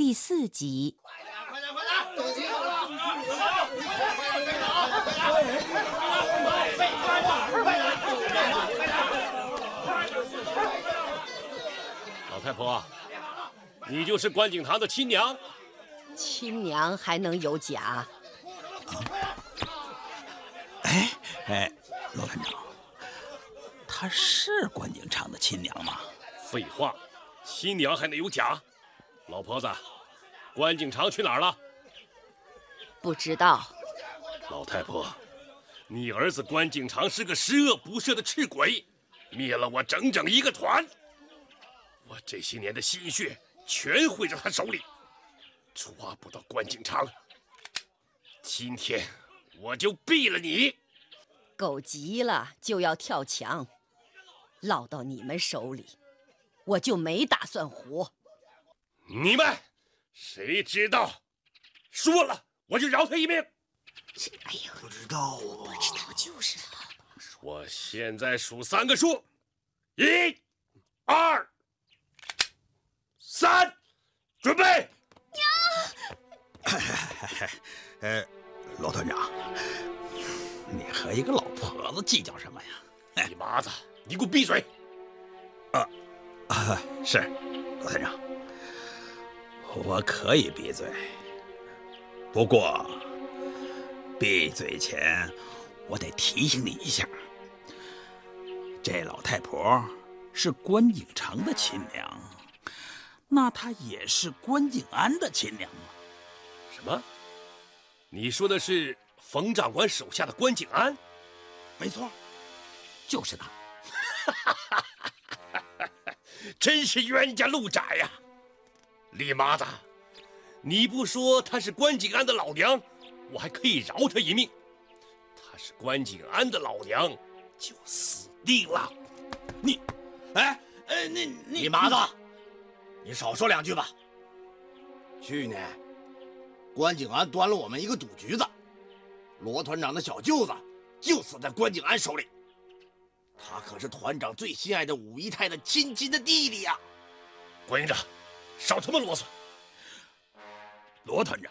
第四集。快点，快点，都集好了！老太婆，你就是关景堂的亲娘？亲娘还能有假？哎哎，罗团长，她是关景长的亲娘吗？废话，亲娘还能有假？老婆子，关景长去哪儿了？不知道。老太婆，你儿子关景长是个十恶不赦的赤鬼，灭了我整整一个团。我这些年的心血全毁在他手里，抓不到关景长，今天我就毙了你！狗急了就要跳墙，落到你们手里，我就没打算活。你们谁知道？说了我就饶他一命。哎呦，不知道，不知道就是了。我现在数三个数，一、二。三，准备。娘，呃，罗团长，你和一个老婆子计较什么呀？李麻子，你给我闭嘴！啊啊，是，罗团长，我可以闭嘴。不过，闭嘴前我得提醒你一下，这老太婆是关景长的亲娘。那她也是关景安的亲娘吗？什么？你说的是冯长官手下的关景安？没错，就是他。真是冤家路窄呀！李麻子，你不说她是关景安的老娘，我还可以饶她一命。她是关景安的老娘，就死定了。你，哎，哎，你你李麻子。你少说两句吧。去年，关景安端了我们一个赌局子，罗团长的小舅子就死在关景安手里。他可是团长最心爱的五姨太的亲亲的弟弟呀！关营长，少他妈啰嗦！罗团长，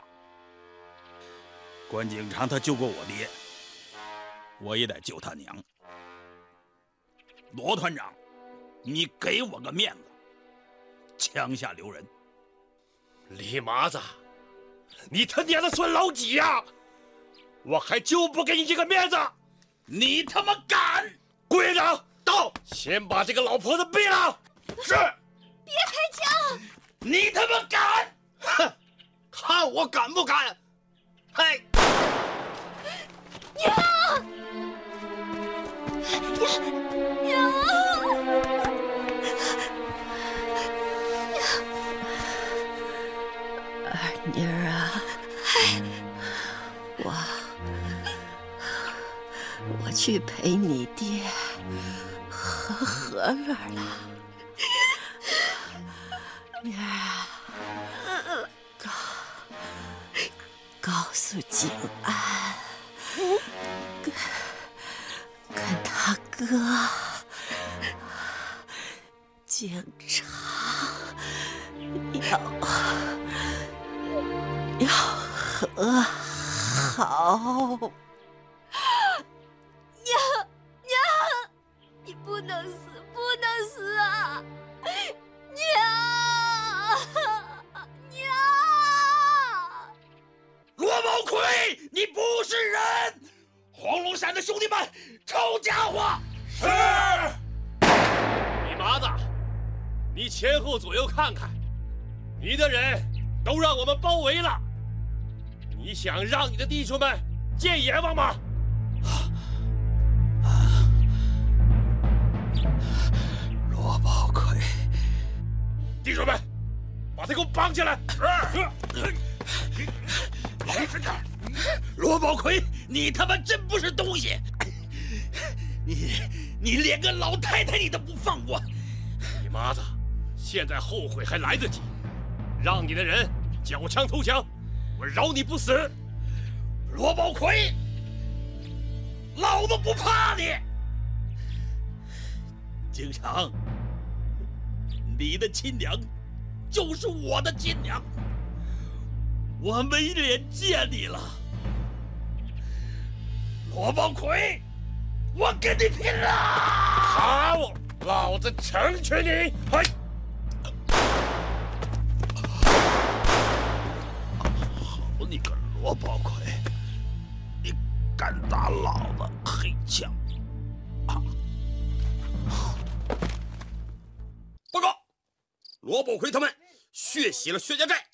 关景长他救过我爹，我也得救他娘。罗团长，你给我个面子。枪下留人，李麻子，你他娘的算老几呀？我还就不给你这个面子！你他妈敢！顾院长到，先把这个老婆子毙了。是。别开枪！你他妈敢！哼，看我敢不敢！嘿，娘，娘，娘。妮儿啊，我我去陪你爹和和乐了。妮儿啊，告告诉景安，跟跟他哥景长要。要和好，前后左右看看，你的人都让我们包围了。你想让你的弟兄们见阎王吗？罗宝奎，弟兄们，把他给我绑起来！老实点！罗宝奎，你他妈真不是东西！你你连个老太太你都不放过！你妈子，现在后悔还来得及，让你的人缴枪投降。我饶你不死，罗宝奎，老子不怕你。景长，你的亲娘就是我的亲娘，我没脸见你了。罗宝奎，我跟你拼了！好，老子成全你！嘿。你个罗宝奎，你敢打老子黑枪！报告，罗宝奎他们血洗了薛家寨，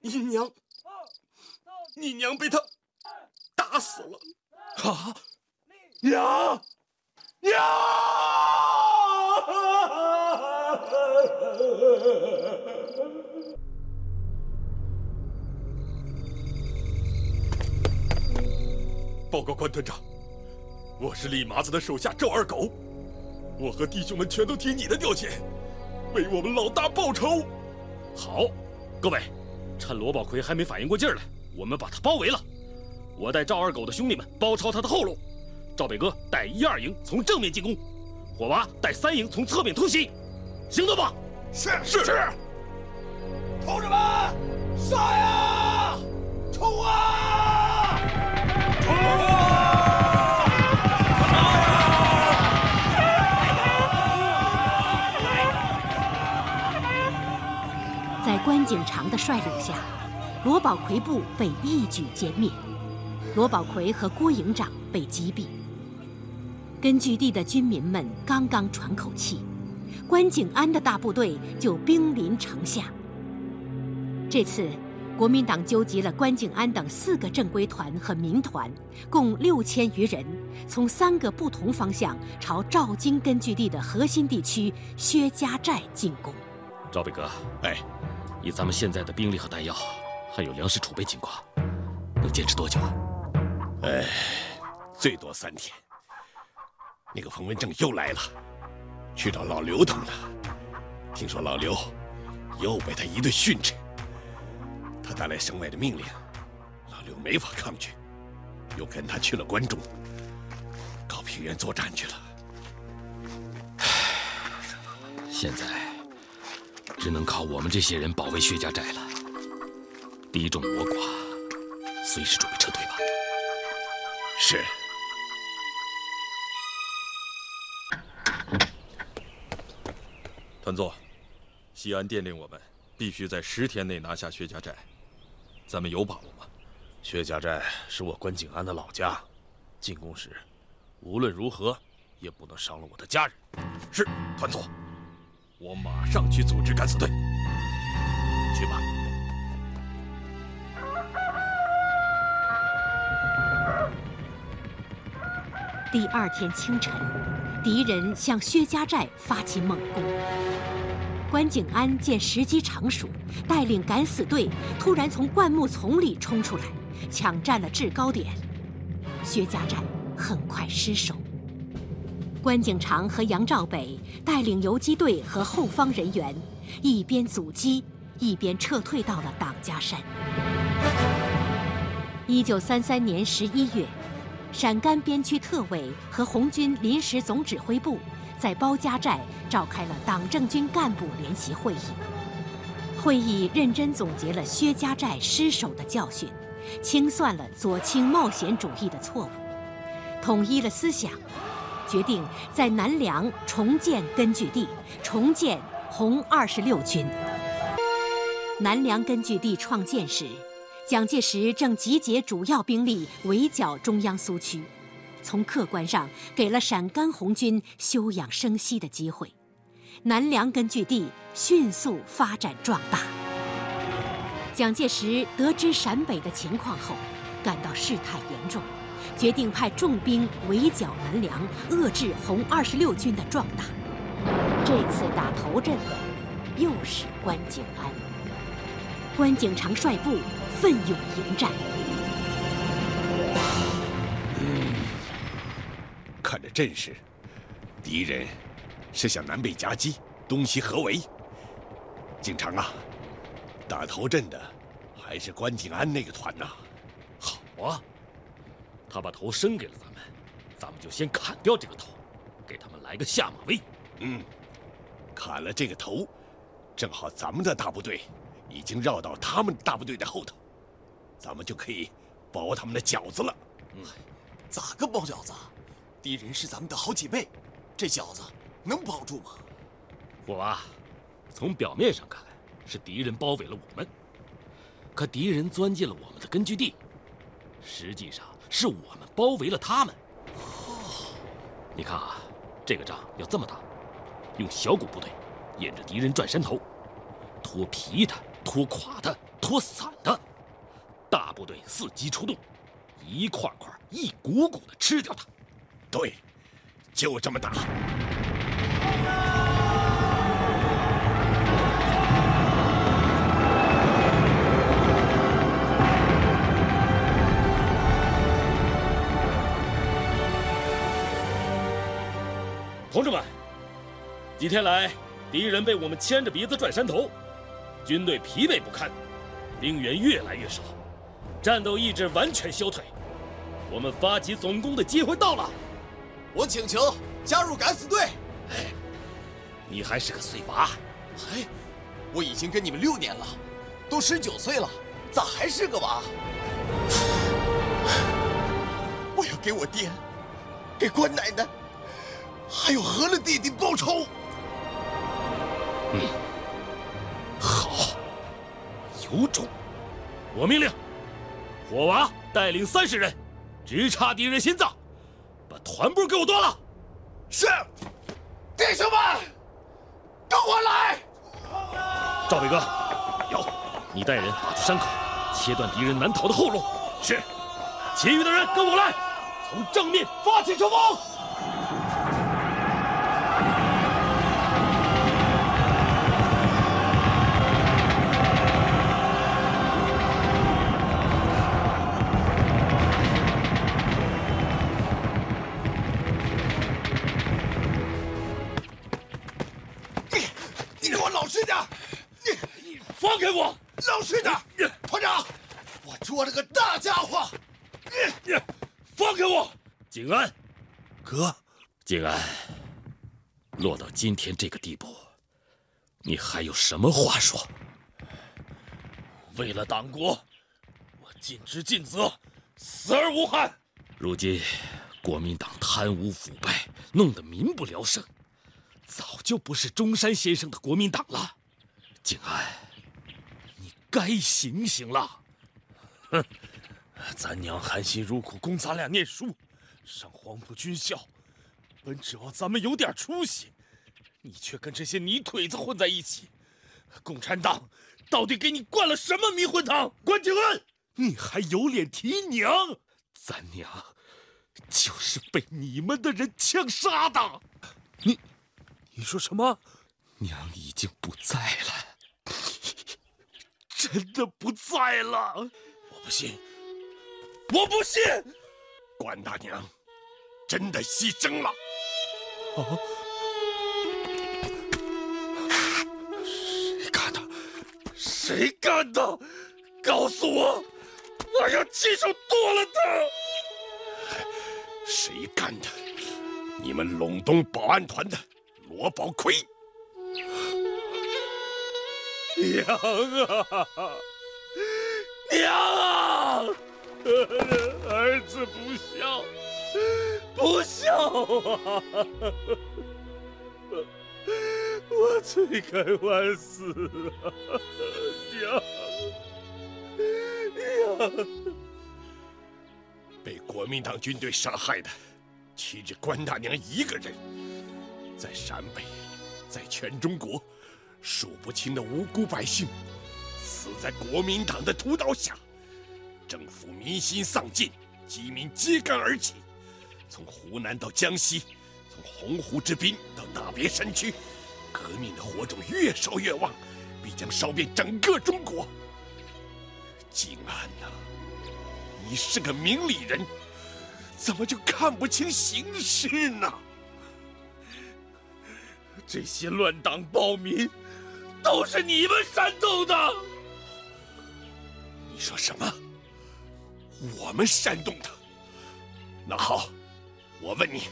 你娘，你娘被他打死了。啊！娘，娘！报告关团长，我是李麻子的手下赵二狗，我和弟兄们全都听你的调遣，为我们老大报仇。好，各位，趁罗宝奎还没反应过劲儿来，我们把他包围了。我带赵二狗的兄弟们包抄他的后路，赵北哥带一二营从正面进攻，火娃带三营从侧面突袭，行动吧！是是是，同志们，杀呀！冲啊！景长的率领下，罗宝奎部被一举歼灭。罗宝奎和郭营长被击毙，根据地的军民们刚刚喘口气，关景安的大部队就兵临城下。这次，国民党纠集了关景安等四个正规团和民团，共六千余人，从三个不同方向朝赵京根据地的核心地区薛家寨进攻。赵北哥，哎，以咱们现在的兵力和弹药，还有粮食储备情况，能坚持多久啊？哎，最多三天。那个冯文正又来了，去找老刘他们了。听说老刘又被他一顿训斥。他带来省委的命令，老刘没法抗拒，又跟他去了关中，搞平原作战去了。现在只能靠我们这些人保卫薛家寨了。敌众我寡，随时准备撤退吧。是。团座，西安电令我们必须在十天内拿下薛家寨，咱们有把握吗？薛家寨是我关景安的老家，进攻时无论如何也不能伤了我的家人。是，团座，我马上去组织敢死队。去吧。第二天清晨，敌人向薛家寨发起猛攻。关景安见时机成熟，带领敢死队突然从灌木丛里冲出来，抢占了制高点。薛家寨很快失守。关景长和杨兆北带领游击队和后方人员，一边阻击，一边撤退到了党家山。一九三三年十一月。陕甘边区特委和红军临时总指挥部在包家寨召开了党政军干部联席会议。会议认真总结了薛家寨失守的教训，清算了左倾冒险主义的错误，统一了思想，决定在南梁重建根据地，重建红二十六军。南梁根据地创建时。蒋介石正集结主要兵力围剿中央苏区，从客观上给了陕甘红军休养生息的机会，南梁根据地迅速发展壮大。蒋介石得知陕北的情况后，感到事态严重，决定派重兵围剿南梁，遏制红二十六军的壮大。这次打头阵的又是关景安，关景长率部。奋勇迎战。嗯，看这阵势，敌人是向南北夹击，东西合围。景长啊，打头阵的还是关景安那个团呐。好啊，他把头伸给了咱们，咱们就先砍掉这个头，给他们来个下马威。嗯，砍了这个头，正好咱们的大部队已经绕到他们大部队的后头。咱们就可以包他们的饺子了。咋个包饺子？敌人是咱们的好几倍，这饺子能包住吗？我啊，从表面上看是敌人包围了我们，可敌人钻进了我们的根据地，实际上是我们包围了他们。你看啊，这个仗要这么打，用小股部队沿着敌人转山头，拖皮的、拖垮的、拖散的；大部队伺机出动，一块块、一股股的吃掉它。对，就这么打。同志们，几天来，敌人被我们牵着鼻子转山头，军队疲惫不堪，兵员越来越少，战斗意志完全消退。我们发起总攻的机会到了。我请求加入敢死队。哎，你还是个碎娃。哎，我已经跟你们六年了，都十九岁了，咋还是个娃？我要给我爹，给关奶奶。还有何了弟弟报仇。嗯，好，有种！我命令，火娃带领三十人，直插敌人心脏，把团部给我端了。是，弟兄们，跟我来！赵伟哥，有，你带人打出山口，切断敌人难逃的后路。是，其余的人跟我来，从正面发起冲锋。景安，哥，景安，落到今天这个地步，你还有什么话说？为了党国，我尽职尽责，死而无憾。如今国民党贪污腐败，弄得民不聊生，早就不是中山先生的国民党了。景安。你该醒醒了！哼，咱娘含辛茹苦供咱俩念书，上黄埔军校，本指望咱们有点出息，你却跟这些泥腿子混在一起。共产党到底给你灌了什么迷魂汤？关景恩，你还有脸提娘？咱娘就是被你们的人枪杀的。你，你说什么？娘已经不在了。真的不在了，我不信，我不信，关大娘真的牺牲了。啊！谁干的？谁干的？告诉我，我要亲手剁了他。谁干的？你们陇东保安团的罗宝奎。娘啊，娘啊！儿子不孝，不孝。啊！我罪该万死啊！娘，娘！被国民党军队杀害的，岂止关大娘。一个人？在陕北，在全中国。数不清的无辜百姓死在国民党的屠刀下，政府民心丧尽，饥民揭竿而起。从湖南到江西，从洪湖之滨到大别山区，革命的火种越烧越旺，必将烧遍整个中国。静安呐，你是个明理人，怎么就看不清形势呢？这些乱党暴民！都是你们煽动的！你说什么？我们煽动的？那好，我问你，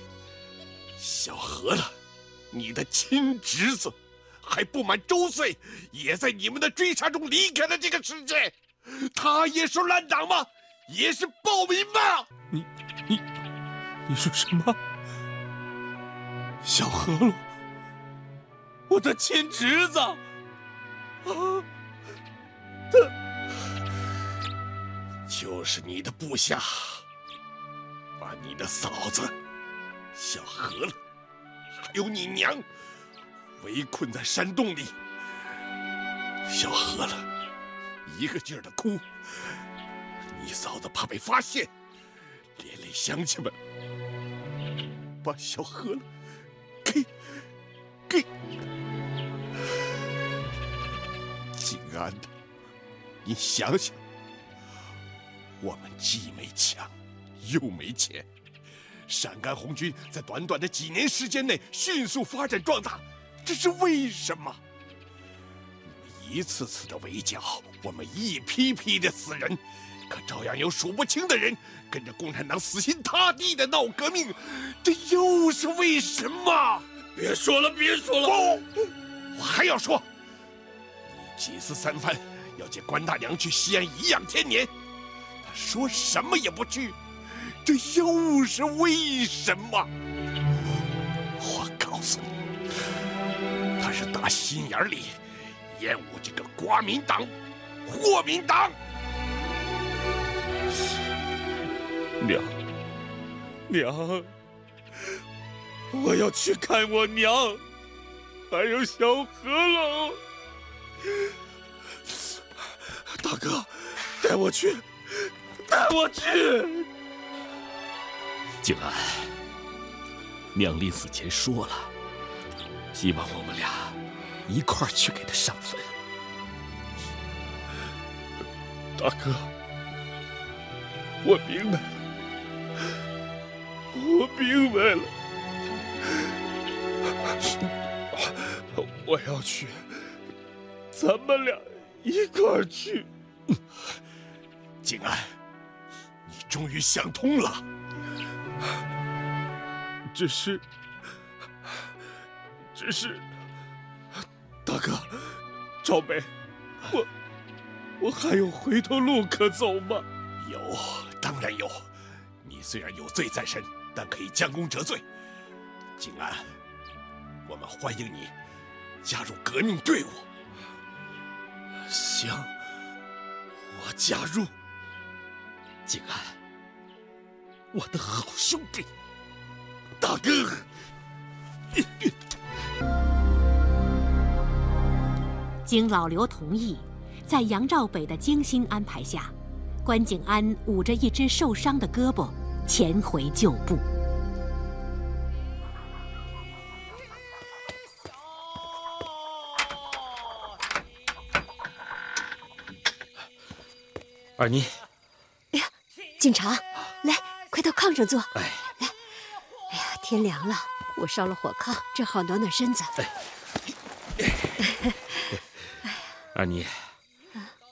小何了，你的亲侄子，还不满周岁，也在你们的追杀中离开了这个世界。他也是乱党吗？也是暴民吗？你你你说什么？小河洛，我的亲侄子啊，他就是你的部下，把你的嫂子小何了，还有你娘围困在山洞里。小何了，一个劲儿的哭。你嫂子怕被发现，连累乡亲们，把小何了给给静安的。你想想，我们既没枪，又没钱，陕甘红军在短短的几年时间内迅速发展壮大，这是为什么？你们一次次的围剿，我们一批批的死人。可照样有数不清的人跟着共产党死心塌地的闹革命，这又是为什么？别说了，别说了！不，我还要说，你几次三番要见关大娘去西安颐养天年，他说什么也不去，这又是为什么？我告诉你，他是打心眼里厌恶这个国民党、国民党。娘，娘，我要去看我娘，还有小何了。大哥，带我去，我去。静安，娘临死前说了，希望我们俩一块儿去给他上坟。大哥，我明白了。我明白了，我要去，咱们俩一块儿去。静安，终于想通了。只是，只是，大哥，赵梅，我我还有回头路可走吗？有，当然有。你虽然有罪在身。但可以将功折罪，景安，我们欢迎你加入革命队伍。行，我加入。景安，我的好兄弟，大哥。经老刘同意，在杨兆北的精心安排下，关景安捂着一只受伤的胳膊。前回旧部。二妮，哎呀，警察，来，快到炕上坐。哎，来，哎呀，天凉了，我烧了火炕，正好暖暖身子。哎，二妮，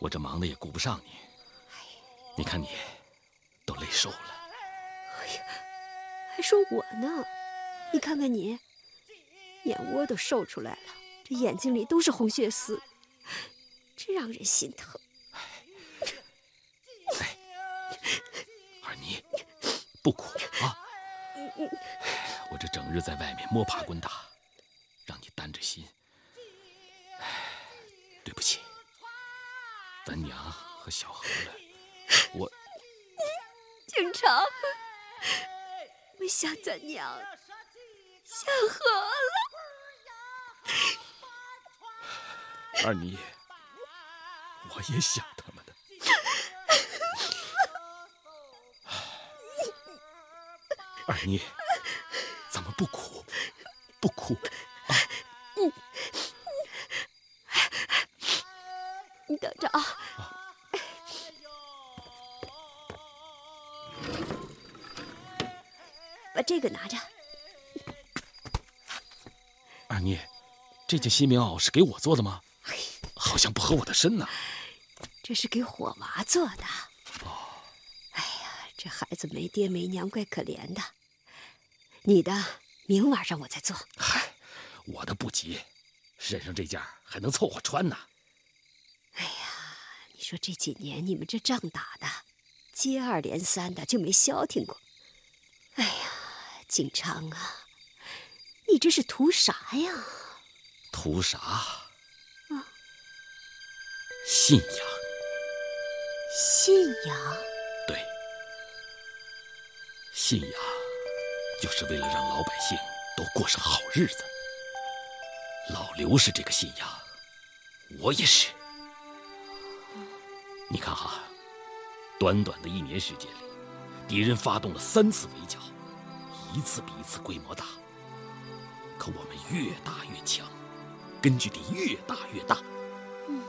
我这忙的也顾不上你。你看你，都累瘦了。哎呀还说我呢，你看看你，眼窝都瘦出来了，这眼睛里都是红血丝，真让人心疼。哎，二妮，不苦啊！我这整日在外面摸爬滚打，让你担着心。对不起，咱娘和小何了，我。警察。我想咱娘，想何了。二妮，我也想他们二妮，咱们不哭，不哭啊！你等着啊。把这个拿着，二妮，这件新棉袄是给我做的吗？好像不合我的身呢。这是给火娃做的。哦，哎呀，这孩子没爹没娘，怪可怜的。你的明晚上我再做。嗨，我的不急，身上这件还能凑合穿呢。哎呀，你说这几年你们这仗打的，接二连三的就没消停过。哎呀，景昌啊，你这是图啥呀？图啥？啊，信仰。信仰。对，信仰就是为了让老百姓都过上好日子。老刘是这个信仰，我也是。你看哈，短短的一年时间里，敌人发动了三次围剿，一次比一次规模大。可我们越打越强，根据地越打越大。嗯，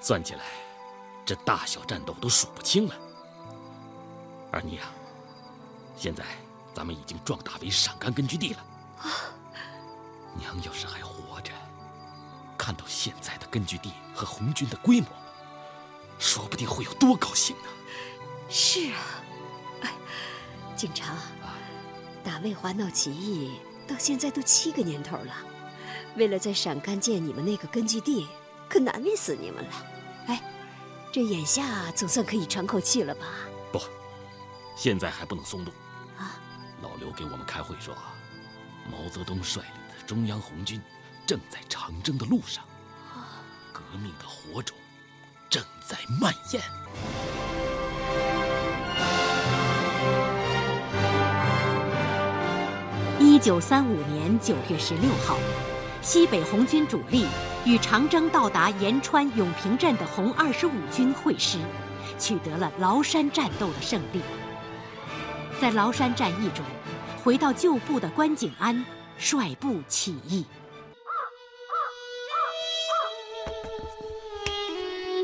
算起来，这大小战斗都数不清了。二妮啊，现在咱们已经壮大为陕甘根据地了。啊，娘要是还活着，看到现在的根据地和红军的规模。说不定会有多高兴呢！是啊，哎，景长，打魏华闹起义到现在都七个年头了，为了在陕甘建你们那个根据地，可难为死你们了。哎，这眼下总算可以喘口气了吧？不，现在还不能松动。给我们开会说，毛泽东率领的中央红军正在长征的路上，革命的火种。正在蔓延。一九三五年九月十六号，西北红军主力与长征到达延川永平镇的红二十五军会师，取得了崂山战斗的胜利。在崂山战役中，回到旧部的关景安率部起义。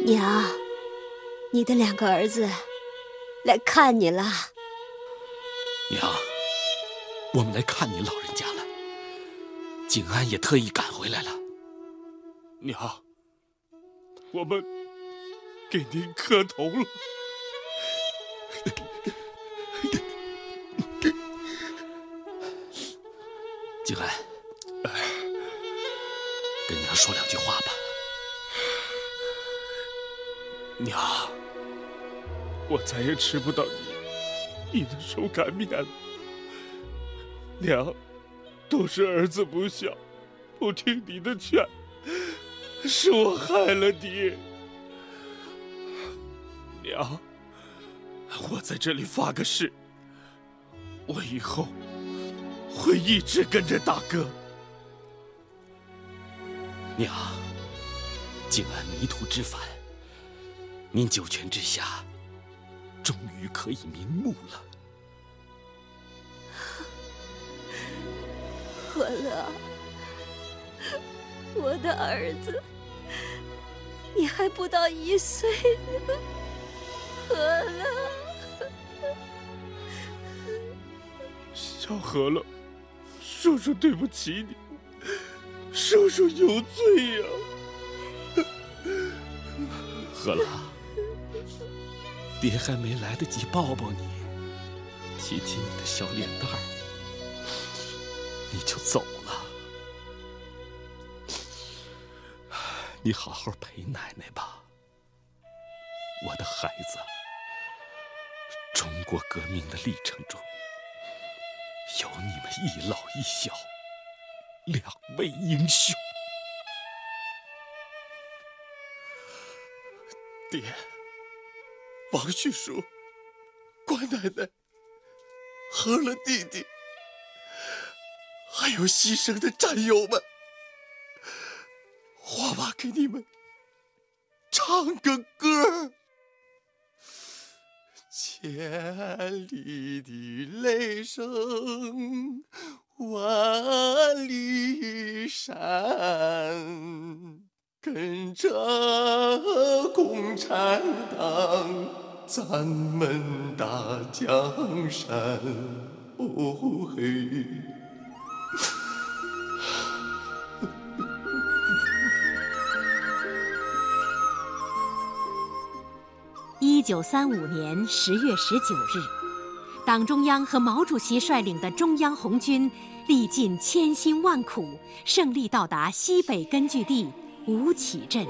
娘，你的两个儿子来看你了。娘，我们来看您老人家了。景安也特意赶回来了。娘，我们给您磕头了。静安，跟娘说两句话吧。娘，我再也吃不到你你的手擀面了。娘，都是儿子不孝，不听你的劝，是我害了你。娘，我在这里发个誓，我以后会一直跟着大哥。娘，静安迷途知返。您九泉之下，终于可以瞑目了。和乐，我的儿子，你还不到一岁呢。和乐，小何乐，叔叔对不起你，叔叔有罪呀。和乐。爹还没来得及抱抱你，亲亲你的小脸蛋儿，你就走了。你好好陪奶奶吧，我的孩子。中国革命的历程中，有你们一老一小两位英雄。爹。王旭叔、关奶奶、和了弟弟，还有牺牲的战友们，花爸给你们唱个歌千里的雷声，万里山。跟着共产党，咱们打江山。哦嘿！九三五年十月十九日，党中央和毛主席率领的中央红军历尽千辛万苦，胜利到达西北根据地。吴起镇。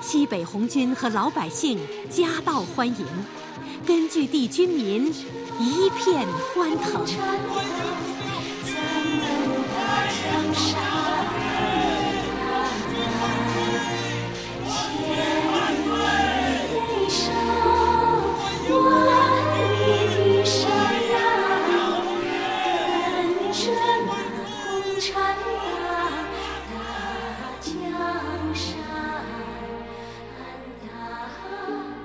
西北红军和老百姓夹道欢迎，根据地军民一片欢腾。